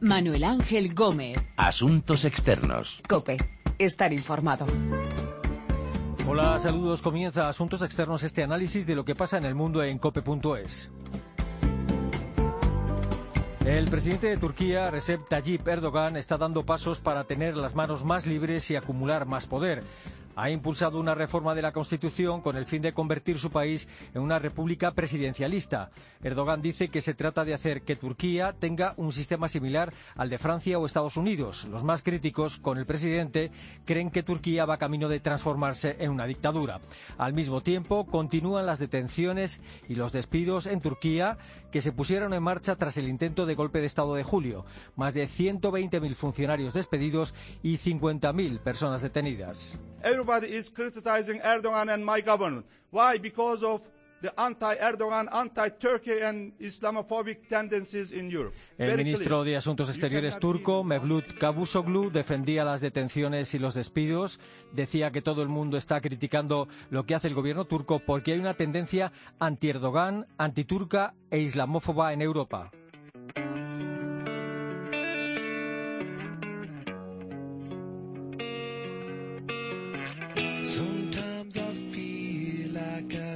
Manuel Ángel Gómez. Asuntos externos. Cope. Estar informado. Hola, saludos. Comienza Asuntos Externos este análisis de lo que pasa en el mundo en cope.es. El presidente de Turquía, Recep Tayyip Erdogan, está dando pasos para tener las manos más libres y acumular más poder ha impulsado una reforma de la Constitución con el fin de convertir su país en una república presidencialista. Erdogan dice que se trata de hacer que Turquía tenga un sistema similar al de Francia o Estados Unidos. Los más críticos con el presidente creen que Turquía va camino de transformarse en una dictadura. Al mismo tiempo, continúan las detenciones y los despidos en Turquía que se pusieron en marcha tras el intento de golpe de Estado de julio. Más de 120.000 funcionarios despedidos y 50.000 personas detenidas. Everybody is criticizing Erdogan and my government. Why? Because of the anti-Erdogan, anti-Turkey and Islamophobic tendencies in Europe. El ministro de Asuntos Exteriores turco, Mevlut Cavusoglu, defendía las detenciones y los despidos. Decía que todo el mundo está criticando lo que hace el gobierno turco porque hay una tendencia anti-Erdogan, anti-turca e islamófoba en Europa.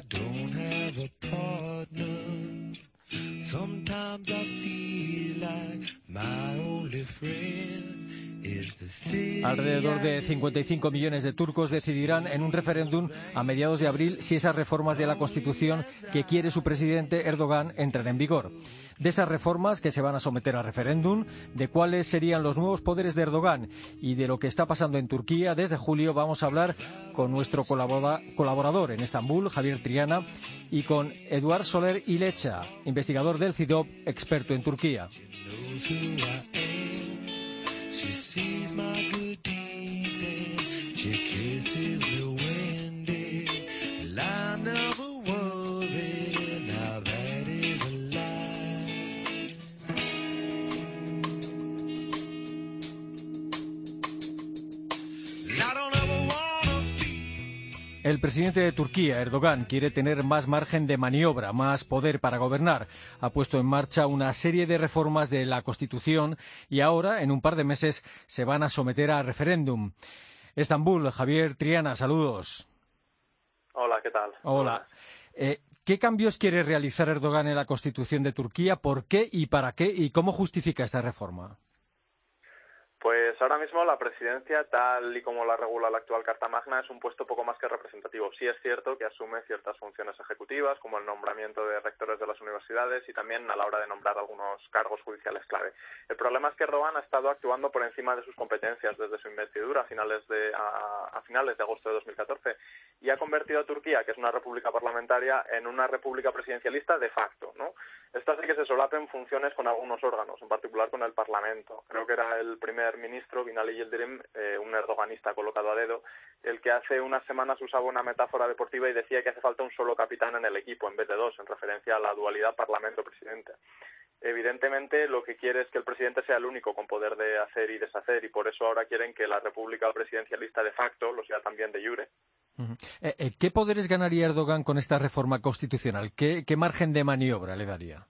I don't have a partner. Sometimes I feel like my only friend Alrededor de 55 millones de turcos decidirán en un referéndum a mediados de abril si esas reformas de la Constitución que quiere su presidente Erdogan entran en vigor. De esas reformas que se van a someter a referéndum, de cuáles serían los nuevos poderes de Erdogan y de lo que está pasando en Turquía desde julio, vamos a hablar con nuestro colaborador en Estambul, Javier Triana, y con Eduard Soler Ilecha, investigador del CIDOP, experto en Turquía. She sees my good deeds and she kisses the El presidente de Turquía, Erdogan, quiere tener más margen de maniobra, más poder para gobernar. Ha puesto en marcha una serie de reformas de la Constitución y ahora, en un par de meses, se van a someter a referéndum. Estambul, Javier Triana, saludos. Hola, ¿qué tal? Hola. Eh, ¿Qué cambios quiere realizar Erdogan en la Constitución de Turquía? ¿Por qué y para qué? ¿Y cómo justifica esta reforma? Pues ahora mismo la presidencia, tal y como la regula la actual Carta Magna, es un puesto poco más que representativo. Sí es cierto que asume ciertas funciones ejecutivas, como el nombramiento de rectores de las universidades y también a la hora de nombrar algunos cargos judiciales clave. El problema es que Erdogan ha estado actuando por encima de sus competencias desde su investidura a finales de, finales de agosto de 2014 y ha convertido a Turquía, que es una república parlamentaria, en una república presidencialista de facto. ¿no? Esto hace que se solapen funciones con algunos órganos, en particular con el Parlamento. Creo que era el primer ministro, Binali Yildirim, eh, un erdoganista colocado a dedo, el que hace unas semanas usaba una metáfora deportiva y decía que hace falta un solo capitán en el equipo en vez de dos, en referencia a la dualidad Parlamento-Presidente. Evidentemente, lo que quiere es que el presidente sea el único con poder de hacer y deshacer, y por eso ahora quieren que la república presidencialista de facto lo sea también de jure. Eh, eh, ¿Qué poderes ganaría Erdogan con esta reforma constitucional? ¿Qué margen de maniobra le daría?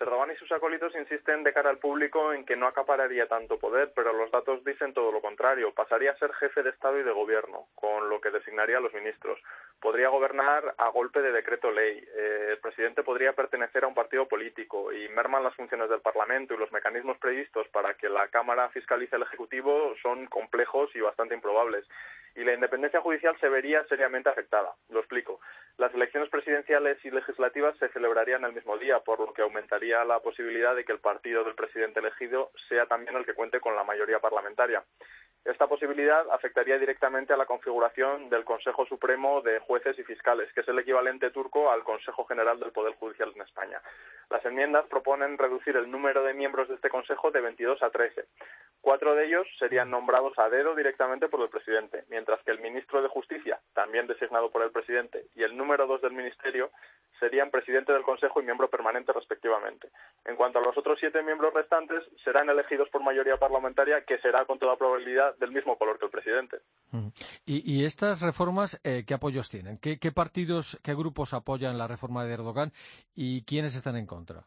Erdogan y sus acólitos insisten de cara al público en que no acapararía tanto poder, pero los datos dicen todo lo contrario. Pasaría a ser jefe de Estado y de Gobierno, con lo que designaría a los ministros. Podría gobernar a golpe de decreto ley. Eh, el presidente podría pertenecer a un partido político y merman las funciones del Parlamento y los mecanismos previstos para que la Cámara fiscalice el Ejecutivo son complejos y bastante improbables y la independencia judicial se vería seriamente afectada. Lo explico. Las elecciones presidenciales y legislativas se celebrarían el mismo día, por lo que aumentaría la posibilidad de que el partido del presidente elegido sea también el que cuente con la mayoría parlamentaria. Esta posibilidad afectaría directamente a la configuración del Consejo Supremo de Jueces y Fiscales, que es el equivalente turco al Consejo General del Poder Judicial en España. Las enmiendas proponen reducir el número de miembros de este Consejo de 22 a 13. Cuatro de ellos serían nombrados a dedo directamente por el presidente, mientras que el ministro de Justicia, también designado por el presidente, y el número dos del ministerio serían presidente del Consejo y miembro permanente respectivamente. En cuanto a los otros siete miembros restantes, serán elegidos por mayoría parlamentaria, que será con toda probabilidad del mismo color que el presidente. ¿Y, estas reformas eh, qué apoyos tienen? ¿Qué, ¿Qué partidos, qué grupos apoyan la reforma de Erdogan y quiénes están en contra?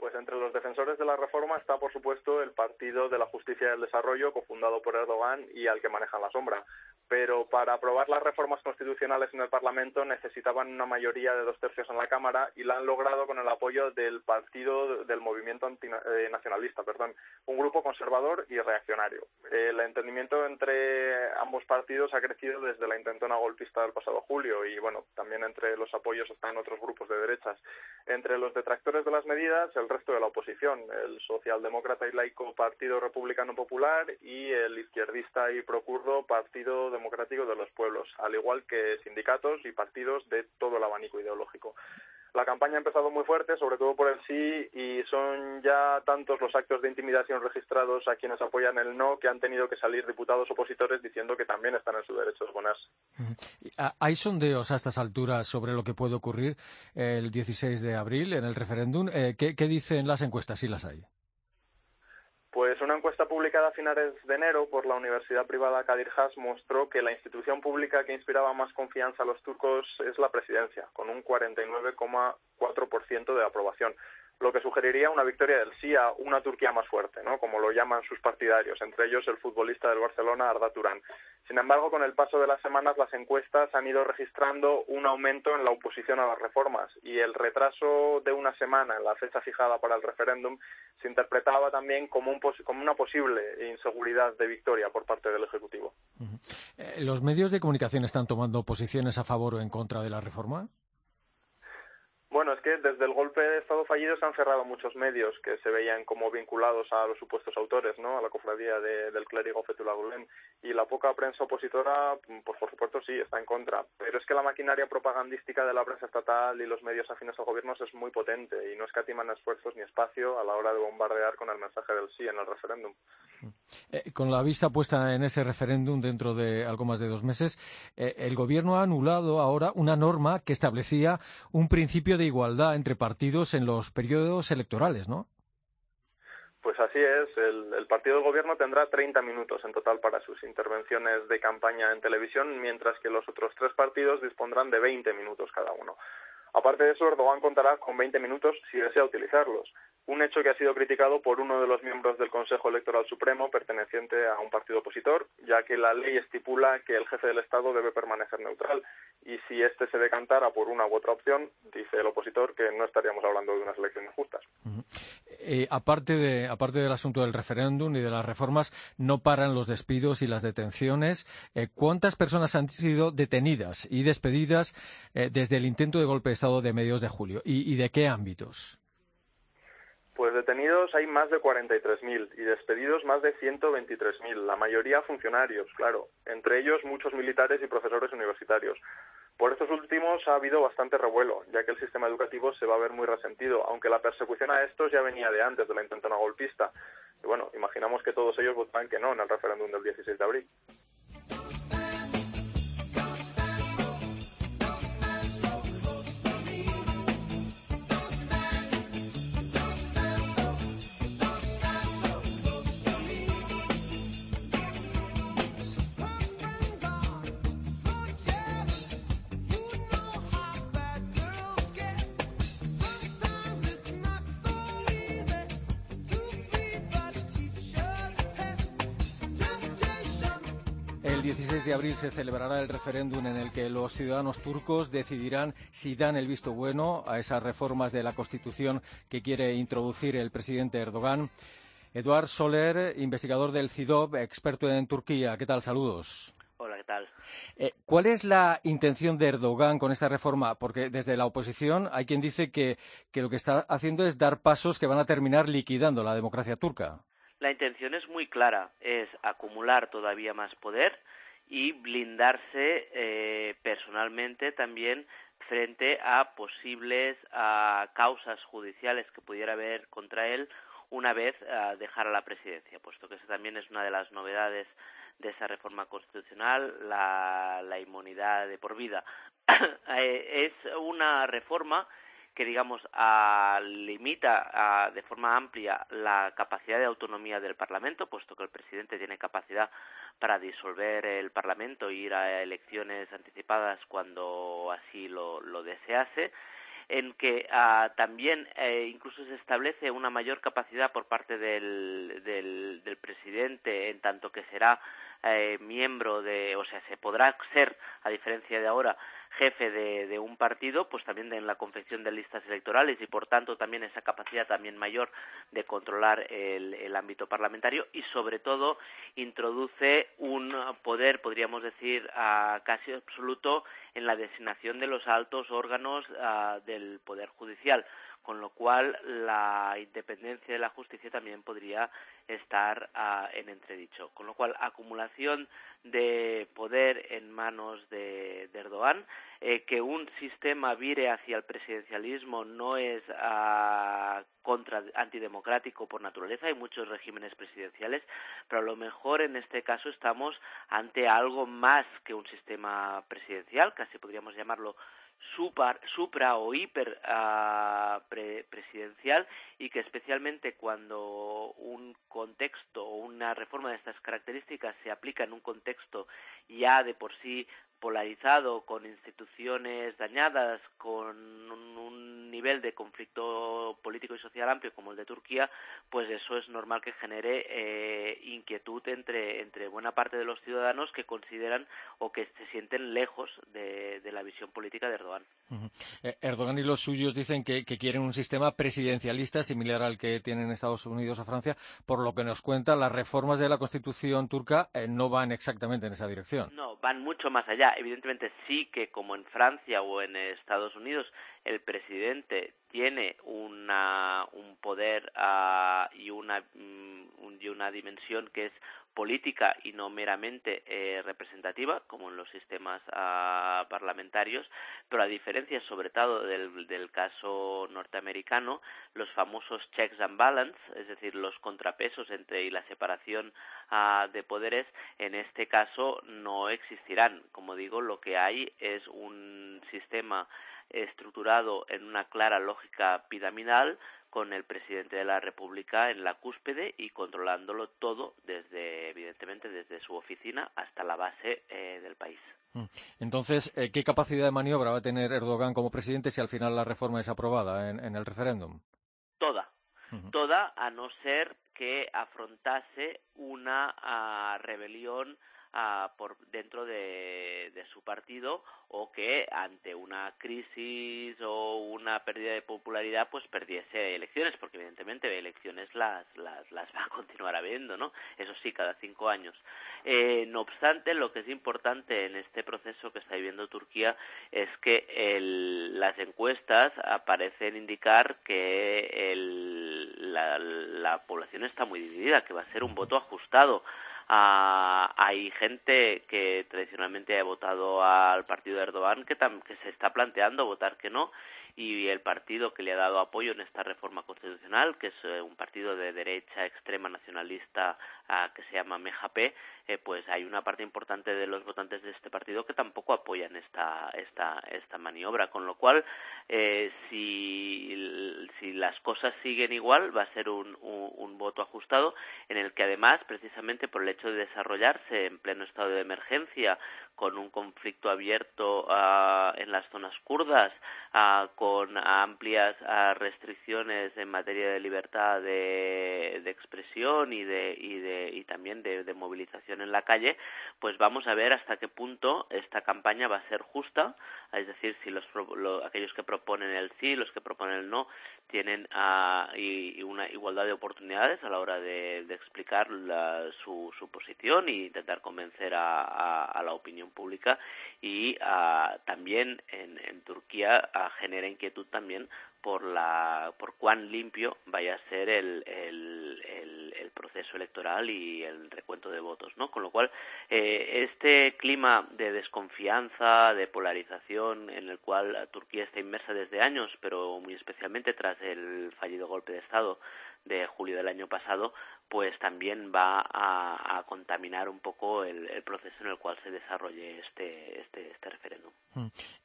Pues entre los defensores de la reforma está, por supuesto, el Partido de la Justicia y el Desarrollo, cofundado por Erdogan y al que manejan la sombra. Pero para aprobar las reformas constitucionales en el Parlamento necesitaban una mayoría de dos tercios en la Cámara y la han logrado con el apoyo del Partido del Movimiento eh, Nacionalista, perdón, un grupo conservador y reaccionario. El entendimiento entre ambos partidos ha crecido desde la intentona golpista del pasado julio y, bueno, también entre los apoyos están otros grupos de derechas. Entre los detractores de las medidas, el resto de la oposición, el socialdemócrata y laico Partido Republicano Popular y el izquierdista y procurdo Partido Democrático de los Pueblos, al igual que sindicatos y partidos de todo el abanico ideológico. La campaña ha empezado muy fuerte, sobre todo por el sí, y son ya tantos los actos de intimidación registrados a quienes apoyan el no que han tenido que salir diputados opositores diciendo que también están en su derecho de oponerse. ¿Hay sondeos a estas alturas sobre lo que puede ocurrir el 16 de abril en el referéndum? Eh, ¿qué, ¿Qué dicen las encuestas, si las hay? Pues una encuesta publicada a finales de enero por la Universidad Privada Kadir Has mostró que la institución pública que inspiraba más confianza a los turcos es la presidencia, con un 49,4% de aprobación lo que sugeriría una victoria del sí a una Turquía más fuerte, ¿no? como lo llaman sus partidarios, entre ellos el futbolista del Barcelona, Arda Turán. Sin embargo, con el paso de las semanas, las encuestas han ido registrando un aumento en la oposición a las reformas y el retraso de una semana en la fecha fijada para el referéndum se interpretaba también como, un como una posible inseguridad de victoria por parte del Ejecutivo. Eh, ¿Los medios de comunicación están tomando posiciones a favor o en contra de la reforma? Bueno, es que desde el golpe de Estado fallido se han cerrado muchos medios que se veían como vinculados a los supuestos autores, ¿no? A la cofradía del clérigo Fethullah Gulen. Y la poca prensa opositora, pues por supuesto sí, está en contra. Pero es que la maquinaria propagandística de la prensa estatal y los medios afines al gobierno es muy potente y no escatiman esfuerzos ni espacio a la hora de bombardear con el mensaje del sí en el referéndum. Eh, con la vista puesta en ese referéndum dentro de algo más de dos meses, eh, el gobierno ha anulado ahora una norma que establecía un principio de igualdad entre partidos en los periodos electorales, ¿no? Pues así es. El, el, partido de gobierno tendrá 30 minutos en total para sus intervenciones de campaña en televisión, mientras que los otros tres partidos dispondrán de 20 minutos cada uno. Aparte de eso, Erdogan contará con 20 minutos si desea utilizarlos un hecho que ha sido criticado por uno de los miembros del Consejo Electoral Supremo perteneciente a un partido opositor, ya que la ley estipula que el jefe del Estado debe permanecer neutral y si éste se decantara por una u otra opción, dice el opositor que no estaríamos hablando de unas elecciones justas. Eh, aparte, de, aparte del asunto del referéndum y de las reformas, no paran los despidos y las detenciones. Eh, ¿Cuántas personas han sido detenidas y despedidas eh, desde el intento de golpe de Estado de mediados de julio? ¿Y, y de qué ámbitos? Pues detenidos hay más de 43.000 y despedidos más de 123.000, la mayoría funcionarios, claro, entre ellos muchos militares y profesores universitarios. Por estos últimos ha habido bastante revuelo, ya que el sistema educativo se va a ver muy resentido, aunque la persecución a estos ya venía de antes de la intentona golpista. Y bueno, imaginamos que todos ellos votarán que no en el referéndum del 16 de abril. El 16 de abril se celebrará el referéndum en el que los ciudadanos turcos decidirán si dan el visto bueno a esas reformas de la Constitución que quiere introducir el presidente Erdogan. Eduard Soler, investigador del CIDOB, experto en Turquía. ¿Qué tal? Saludos. Hola, ¿qué tal? Eh, ¿Cuál es la intención de Erdogan con esta reforma? Porque desde la oposición hay quien dice que lo que está haciendo es dar pasos que van a terminar liquidando la democracia turca. La intención es muy clara, es acumular todavía más poder y blindarse eh, personalmente también frente a posibles causas judiciales que pudiera haber contra él una vez uh, dejara la presidencia, puesto que esa también es una de las novedades de esa reforma constitucional, la, la inmunidad de por vida. Eh, es una reforma que digamos limita de forma amplia la capacidad de autonomía del Parlamento, puesto que el presidente tiene capacidad para disolver el Parlamento e ir a elecciones anticipadas cuando así lo, lo desease. en que ah, también eh, incluso se establece una mayor capacidad por parte del, del, del presidente, en tanto que será eh, miembro de, o sea, se podrá ser, a diferencia de ahora, jefe de, un partido, pues también en la confección de listas electorales y por tanto también esa capacidad también mayor de controlar el, el ámbito parlamentario y sobre todo introduce un poder, podríamos decir, uh, casi absoluto en la designación de los altos órganos uh, del poder judicial con lo cual la independencia de la justicia también podría estar uh, en entredicho. Con lo cual, acumulación de poder en manos de, Erdogan, eh, que un sistema vire hacia el presidencialismo no es uh, contra antidemocrático por naturaleza, hay muchos regímenes presidenciales, pero a lo mejor en este caso estamos ante algo más que un sistema presidencial, casi podríamos llamarlo supra o hiper uh, pre presidencial y que especialmente cuando un contexto o una reforma de estas características se aplica en un contexto ya de por sí polarizado, con instituciones dañadas, con un, un, nivel de conflicto político y social amplio como el de Turquía, pues eso es normal que genere eh, inquietud entre, entre buena parte de los ciudadanos que consideran o que se sienten lejos de, de la visión política de Erdogan. Uh -huh. Erdogan y los suyos dicen que, que, quieren un sistema presidencialista similar al que tienen Estados Unidos o Francia, por lo que nos cuenta, las reformas de la Constitución turca eh, no van exactamente en esa dirección. No, van mucho más allá evidentemente sí que como en Francia o en Estados Unidos el presidente tiene una, un poder uh, y, una, um, y una dimensión que es política y no meramente eh, representativa, como en los sistemas uh, parlamentarios, pero a diferencia sobre todo del, del caso norteamericano, los famosos checks and balance, es decir, los contrapesos entre y la separación uh, de poderes, en este caso no existirán. Como digo, lo que hay es un sistema estructurado en una clara lógica piramidal con el presidente de la República en la cúspide y controlándolo todo desde, evidentemente, desde su oficina hasta la base eh, del país. Entonces, eh, ¿qué capacidad de maniobra va a tener Erdogan como presidente si al final la reforma es aprobada en, en el referéndum? Toda. Uh -huh. Toda, a no ser que afrontase una uh, rebelión uh, por dentro de, su partido o que ante una crisis o una pérdida de popularidad pues perdiese elecciones porque evidentemente elecciones las las, las va a continuar habiendo no eso sí cada cinco años. Eh, no obstante lo que es importante en este proceso que está viviendo Turquía es que el, las encuestas parecen indicar que el, la, la población está muy dividida que va a ser un voto ajustado Uh, hay gente que tradicionalmente ha votado al partido de Erdogan que, se está planteando votar que no y el partido que le ha dado apoyo en esta reforma constitucional, que es eh, un partido de derecha extrema nacionalista uh, que se llama MJP, eh, pues hay una parte importante de los votantes de este partido que tampoco apoyan esta esta esta maniobra, con lo cual eh, si si las cosas siguen igual va a ser un, un, un voto ajustado en el que además precisamente por el hecho de desarrollarse en pleno estado de emergencia con un conflicto abierto uh, en las zonas kurdas, uh, con amplias uh, restricciones en materia de libertad de, expresión y de, y de y también de, de, movilización en la calle, pues vamos a ver hasta qué punto esta campaña va a ser justa, es decir, si los lo, aquellos que proponen el sí, los que proponen el no, tienen y, y, una igualdad de oportunidades a la hora de, de explicar su, su posición e intentar convencer a, a, la opinión pública. Y uh, también en, en Turquía uh, genera inquietud también por la por cuán limpio vaya a ser el, el, el, el proceso electoral y el recuento de votos, ¿no? Con lo cual eh, este clima de desconfianza, de polarización en el cual Turquía está inmersa desde años, pero muy especialmente tras el fallido golpe de Estado de julio del año pasado, pues también va a, a contaminar un poco el, el, proceso en el cual se desarrolle este, este, este referéndum.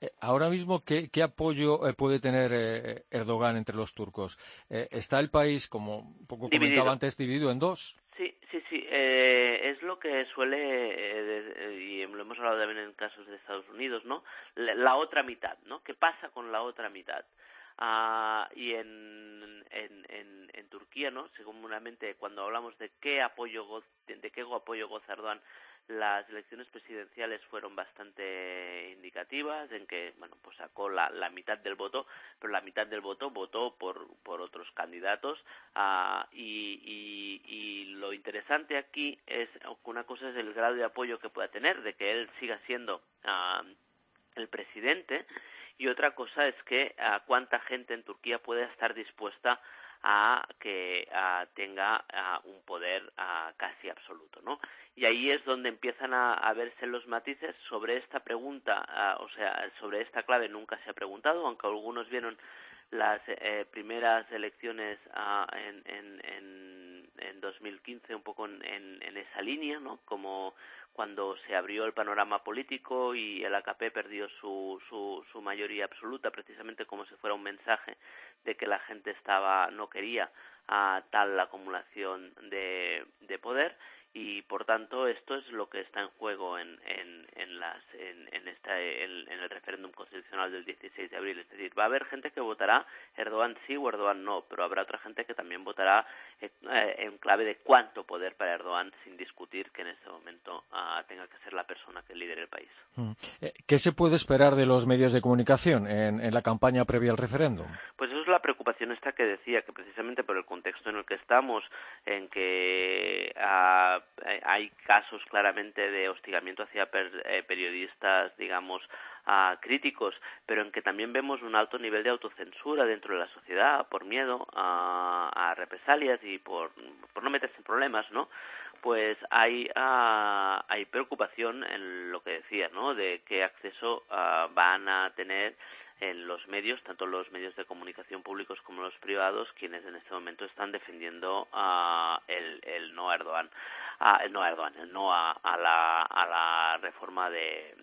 Eh, ahora mismo, ¿qué, qué apoyo eh, puede tener eh, Erdogan entre los turcos? Eh, ¿Está el país, como un poco dividido. comentaba antes, dividido en dos? Sí, sí, sí. Eh, es lo que suele, eh, y lo hemos hablado también en casos de Estados Unidos, ¿no? La, la, otra mitad, ¿no? ¿Qué pasa con la otra mitad? Ah, y en, en, en, en, Turquía, ¿no? Seguramente cuando hablamos de qué apoyo de qué apoyo goza Erdogan, las elecciones presidenciales fueron bastante indicativas en que bueno pues sacó la, la mitad del voto pero la mitad del voto votó por por otros candidatos uh, y, y, y lo interesante aquí es una cosa es el grado de apoyo que pueda tener de que él siga siendo uh, el presidente y otra cosa es que uh, cuánta gente en Turquía puede estar dispuesta a que tenga un poder casi absoluto, ¿no? Y ahí es donde empiezan a, verse los matices sobre esta pregunta, o sea, sobre esta clave nunca se ha preguntado, aunque algunos vieron las eh, primeras elecciones en, en, en, en 2015 un poco en, en, esa línea, ¿no? Como cuando se abrió el panorama político y el AKP perdió su, su, su mayoría absoluta, precisamente como si fuera un mensaje de que la gente estaba no quería a tal acumulación de, de poder y por tanto esto es lo que está en juego en, en, en las en, en, esta, en, el referéndum constitucional del 16 de abril es decir va a haber gente que votará Erdogan sí o Erdogan no pero habrá otra gente que también votará eh, en clave de cuánto poder para Erdogan sin discutir que en este momento uh, tenga que ser la persona que lidere el país mm. eh, ¿qué se puede esperar de los medios de comunicación en, en la campaña previa al referéndum? pues eso es la preocupación esta que decía que precisamente por el contexto en el que estamos en que eh, hay casos claramente de hostigamiento hacia eh, periodistas, digamos, críticos, pero en que también vemos un alto nivel de autocensura dentro de la sociedad por miedo a, represalias y por, no meterse en problemas, ¿no? Pues hay, hay preocupación en lo que decía, ¿no? De qué acceso van a tener en los medios, tanto los medios de comunicación públicos como los privados, quienes en este momento están defendiendo uh, el, no a Erdogan, uh, el no a Erdogan, el no a, a, la, a la reforma de,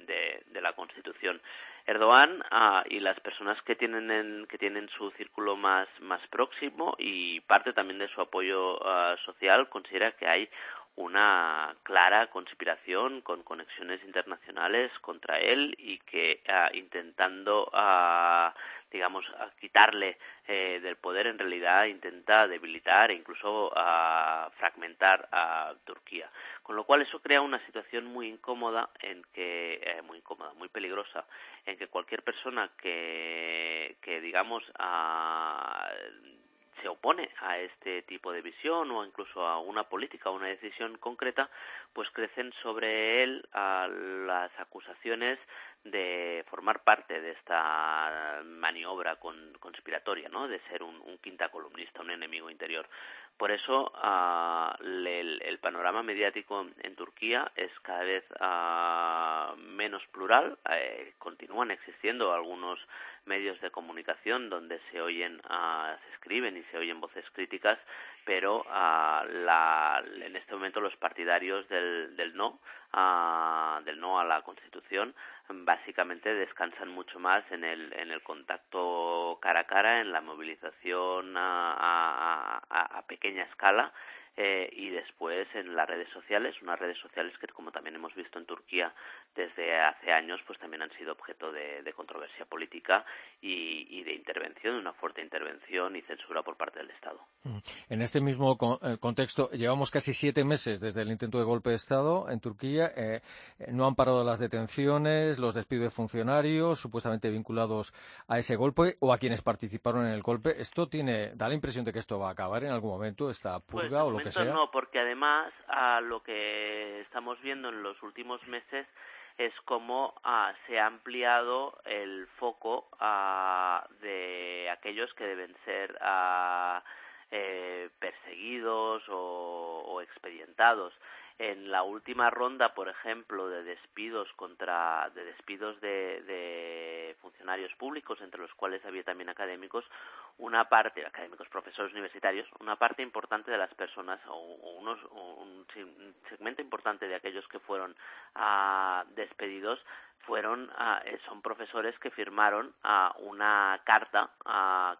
de, la Constitución. Erdogan uh, y las personas que tienen en, que tienen su círculo más más próximo y parte también de su apoyo social considera que hay una clara conspiración con conexiones internacionales contra él y que uh, intentando uh, digamos quitarle eh, del poder en realidad intenta debilitar e incluso uh, fragmentar a Turquía. Con lo cual eso crea una situación muy incómoda en que eh, muy incómoda muy peligrosa en que cualquier persona que que digamos se opone a este tipo de visión o incluso a una política o una decisión concreta, pues crecen sobre él las acusaciones de formar parte de esta maniobra con, conspiratoria, ¿no? De ser un, un, quinta columnista, un enemigo interior. Por eso uh, el, el, panorama mediático en Turquía es cada vez uh, menos plural. Eh, continúan existiendo algunos medios de comunicación donde se oyen, uh, se escriben y se oyen voces críticas, pero uh, la, en este momento los partidarios del, del no, uh, del no a la Constitución, básicamente descansan mucho más en el, en el contacto cara a cara, en la movilización a, a, a pequeña escala eh, y después en las redes sociales, unas redes sociales que como también hemos visto en Turquía desde hace años, pues también han sido objeto de, de controversia política y, y, de intervención, una fuerte intervención y censura por parte del Estado. Mm. En este mismo eh, contexto, llevamos casi siete meses desde el intento de golpe de Estado en Turquía. Eh, no han parado las detenciones, los despidos de funcionarios supuestamente vinculados a ese golpe o a quienes participaron en el golpe. Esto tiene, da la impresión de que esto va a acabar en algún momento, esta purga pues, o lo que sea. No, porque además a lo que estamos viendo en los últimos meses es cómo uh, se ha ampliado el foco uh, de aquellos que deben ser uh, eh, perseguidos o, o expedientados en la última ronda, por ejemplo, de despidos contra de despidos de, de funcionarios públicos, entre los cuales había también académicos, una parte, académicos, profesores universitarios, una parte importante de las personas o, unos un, segmento importante de aquellos que fueron uh, despedidos fueron uh, son profesores que firmaron uh, una carta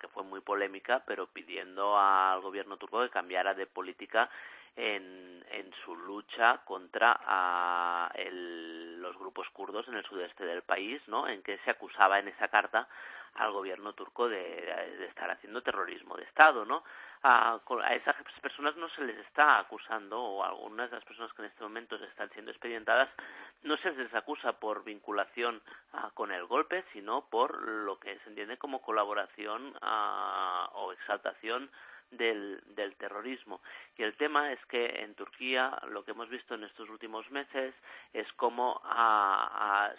que fue muy polémica, pero pidiendo al gobierno turco que cambiara de política en, en su lucha contra a el, los grupos kurdos en el sudeste del país, ¿no? En que se acusaba en esa carta al gobierno turco de, estar haciendo terrorismo de Estado, ¿no? A, a, esas personas no se les está acusando, o a algunas de las personas que en este momento están siendo expedientadas, no se les acusa por vinculación ah, con el golpe, sino por lo que se entiende como colaboración ah, o exaltación del, del terrorismo. Y el tema es que en Turquía lo que hemos visto en estos últimos meses es cómo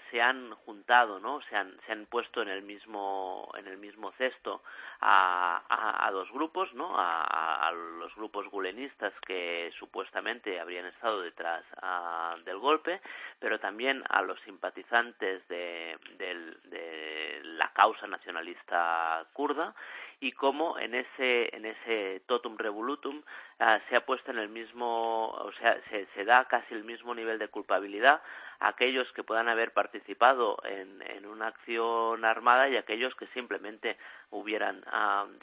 se han juntado, ¿no? Se han, se han puesto en el mismo, en el mismo cesto a, a, dos grupos, ¿no? A, los grupos gulenistas que supuestamente habrían estado detrás del golpe, pero también a los simpatizantes de, de la causa nacionalista kurda y cómo en ese en ese totum revolutum ah, se ha puesto en el mismo o sea se, se da casi el mismo nivel de culpabilidad aquellos que puedan haber participado en, en una acción armada y aquellos que simplemente hubieran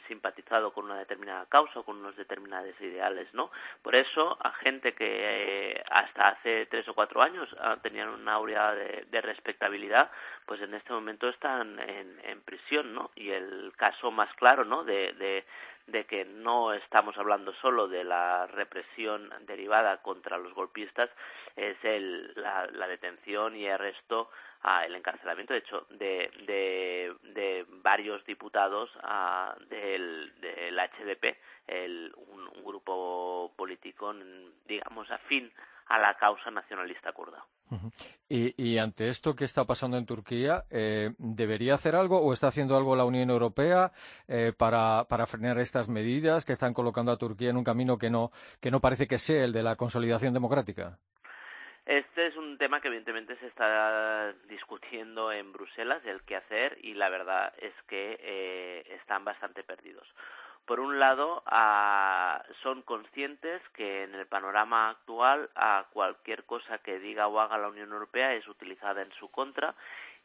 simpatizado con una determinada causa o con unos determinados ideales, ¿no? Por eso, a gente que eh, hasta hace tres o cuatro años ah, tenían una aurea de, de, respectabilidad, pues en este momento están en, prisión, ¿no? Y el caso más claro, ¿no? De, de que no estamos hablando solo de la represión derivada contra los golpistas, es el, la, la detención y arresto a el encarcelamiento, de hecho, de, de, varios diputados a, del, del HDP, el, un, un grupo político, digamos, afín a la causa nacionalista kurda. y, y, ante esto que está pasando en Turquía, eh, ¿debería hacer algo o está haciendo algo la Unión Europea eh, para, frenar estas medidas que están colocando a Turquía en un camino que no, que no parece que sea el de la consolidación democrática? Este es un tema que evidentemente se está discutiendo en Bruselas, el qué hacer, y la verdad es que eh, están bastante perdidos. Por un lado, ah, son conscientes que en el panorama actual a cualquier cosa que diga o haga la Unión Europea es utilizada en su contra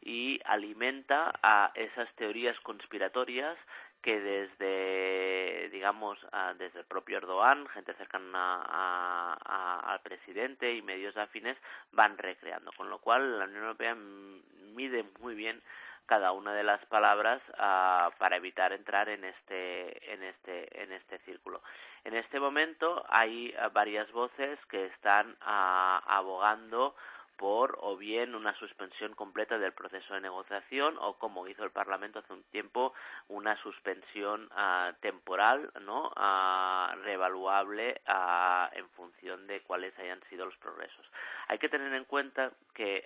y alimenta a esas teorías conspiratorias que desde, digamos, desde el propio Erdogan, gente cercana al presidente y medios afines van recreando, con lo cual la Unión Europea mide muy bien cada una de las palabras uh, para evitar entrar en este en este en este círculo. En este momento hay uh, varias voces que están uh, abogando por o bien una suspensión completa del proceso de negociación o como hizo el Parlamento hace un tiempo una suspensión uh, temporal no uh, reevaluable uh, en función de cuáles hayan sido los progresos hay que tener en cuenta que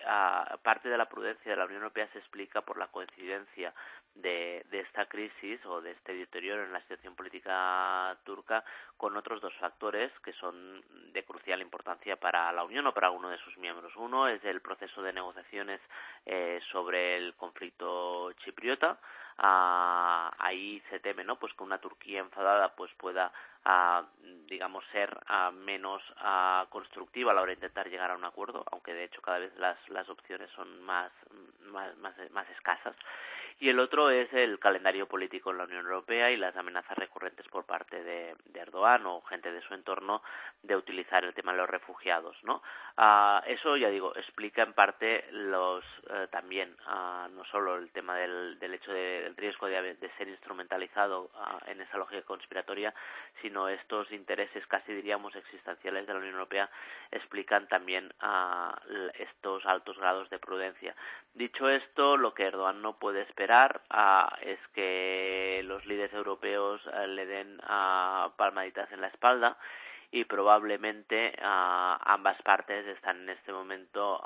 parte de la prudencia de la Unión Europea se explica por la coincidencia de, de esta crisis o de este deterioro en la situación política turca con otros dos factores que son de crucial importancia para la Unión o para uno de sus miembros. Uno es el proceso de negociaciones eh, sobre el conflicto chipriota. Ah, ahí se teme, ¿no? Pues que una Turquía enfadada pues pueda a, digamos, ser a, menos a, constructiva a la hora de intentar llegar a un acuerdo, aunque de hecho cada vez las, las opciones son más, más, más, más escasas y el otro es el calendario político en la Unión Europea y las amenazas recurrentes por parte de, Erdogan o gente de su entorno de utilizar el tema de los refugiados, ¿no? Uh, eso ya digo explica en parte los uh, también uh, no solo el tema del, del hecho de, riesgo de, de ser instrumentalizado en esa lógica conspiratoria, sino estos intereses casi diríamos existenciales de la Unión Europea explican también estos altos grados de prudencia. Dicho esto, lo que Erdogan no puede esperar uh, es que los líderes europeos uh, le den uh, palmaditas en la espalda y probablemente ambas partes están en este momento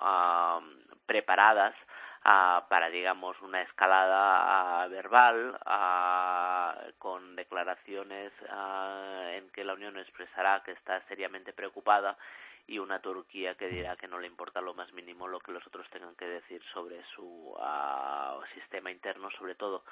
preparadas para, digamos, una escalada verbal con declaraciones en que la Unión expresará que está seriamente preocupada y una Turquía que dirá que no le importa lo más mínimo lo que los otros tengan que decir sobre su uh, sistema interno, sobre todo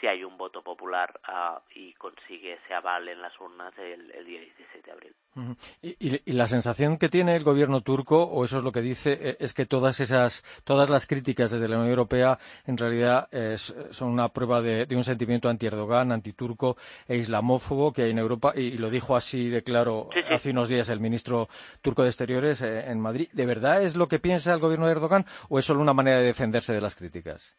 si hay un voto popular uh, y consigue ese aval en las urnas el, el día 17 de abril. -huh. y, y, la sensación que tiene el gobierno turco, o eso es lo que dice, eh, es que todas esas, todas las críticas desde la Unión Europea en realidad es, son una prueba de, de un sentimiento anti-Erdogan, antiturco e islamófobo que hay en Europa, y, y lo dijo así de claro sí, sí. hace unos días el ministro turco de Exteriores eh, en Madrid. ¿De verdad es lo que piensa el gobierno de Erdogan o es solo una manera de defenderse de las críticas?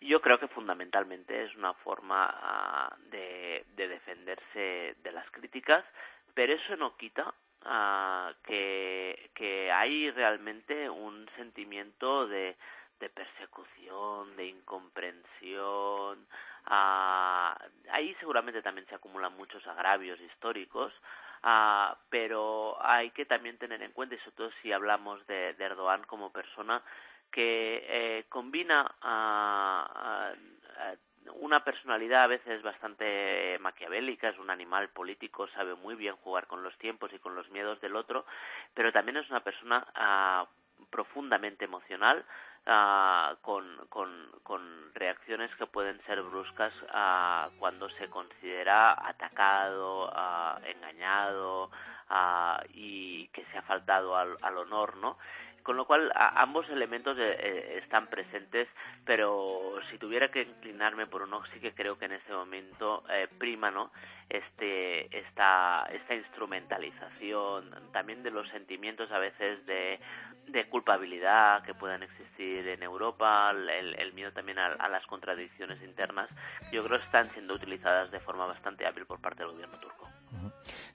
Yo creo que fundamentalmente es una forma ah, de, defenderse de las críticas, pero eso no quita ah, que, que hay realmente un sentimiento de, de persecución, de incomprensión. Ah, ahí seguramente también se acumulan muchos agravios históricos, pero hay que también tener en cuenta, y sobre todo si hablamos de, Erdogan como persona, que eh, combina una personalidad a veces bastante maquiavélica, es un animal político, sabe muy bien jugar con los tiempos y con los miedos del otro, pero también es una persona ah, profundamente emocional, ah, con, con, con, reacciones que pueden ser bruscas ah, cuando se considera atacado, engañado y que se ha faltado al, al honor, ¿no? Con lo cual ambos elementos eh, eh, están presentes, pero si tuviera que inclinarme por uno, sí que creo que en este momento eh, prima ¿no? este, esta, esta instrumentalización también de los sentimientos a veces de, de culpabilidad que puedan existir en Europa, el, el miedo también a, a, las contradicciones internas, yo creo que están siendo utilizadas de forma bastante hábil por parte del gobierno turco.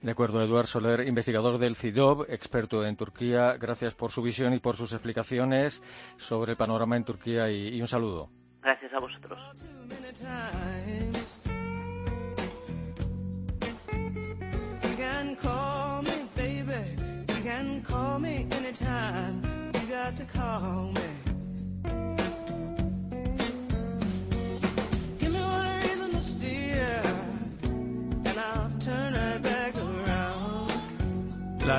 De acuerdo, Eduard Soler, investigador del CIDOB, experto en Turquía. Gracias por su visión y por sus explicaciones sobre el panorama en Turquía y, y un saludo. Gracias a vosotros.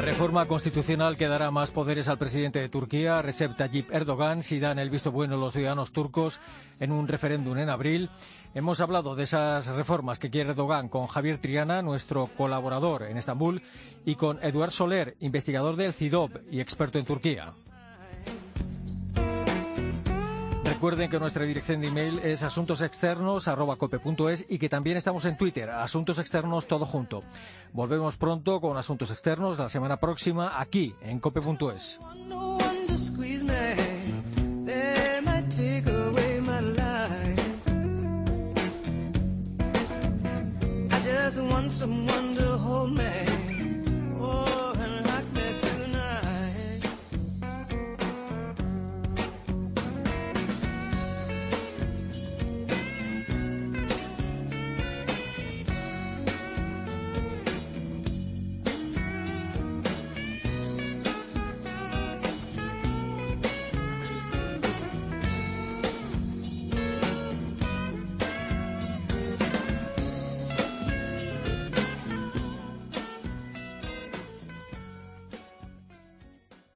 La reforma constitucional que dará más poderes al presidente de Turquía, Recep Tayyip Erdogan, si dan el visto bueno los ciudadanos turcos en un referéndum en abril. Hemos hablado de esas reformas que quiere Erdogan con Javier Triana, nuestro colaborador en Estambul, y con Eduard Soler, investigador del CIDOB y experto en Turquía. Recuerden que nuestra dirección de email es asuntosexternos.cope.es y que también estamos en Twitter, Asuntos Externos todo junto. Volvemos pronto con Asuntos Externos la semana próxima aquí en cope.es.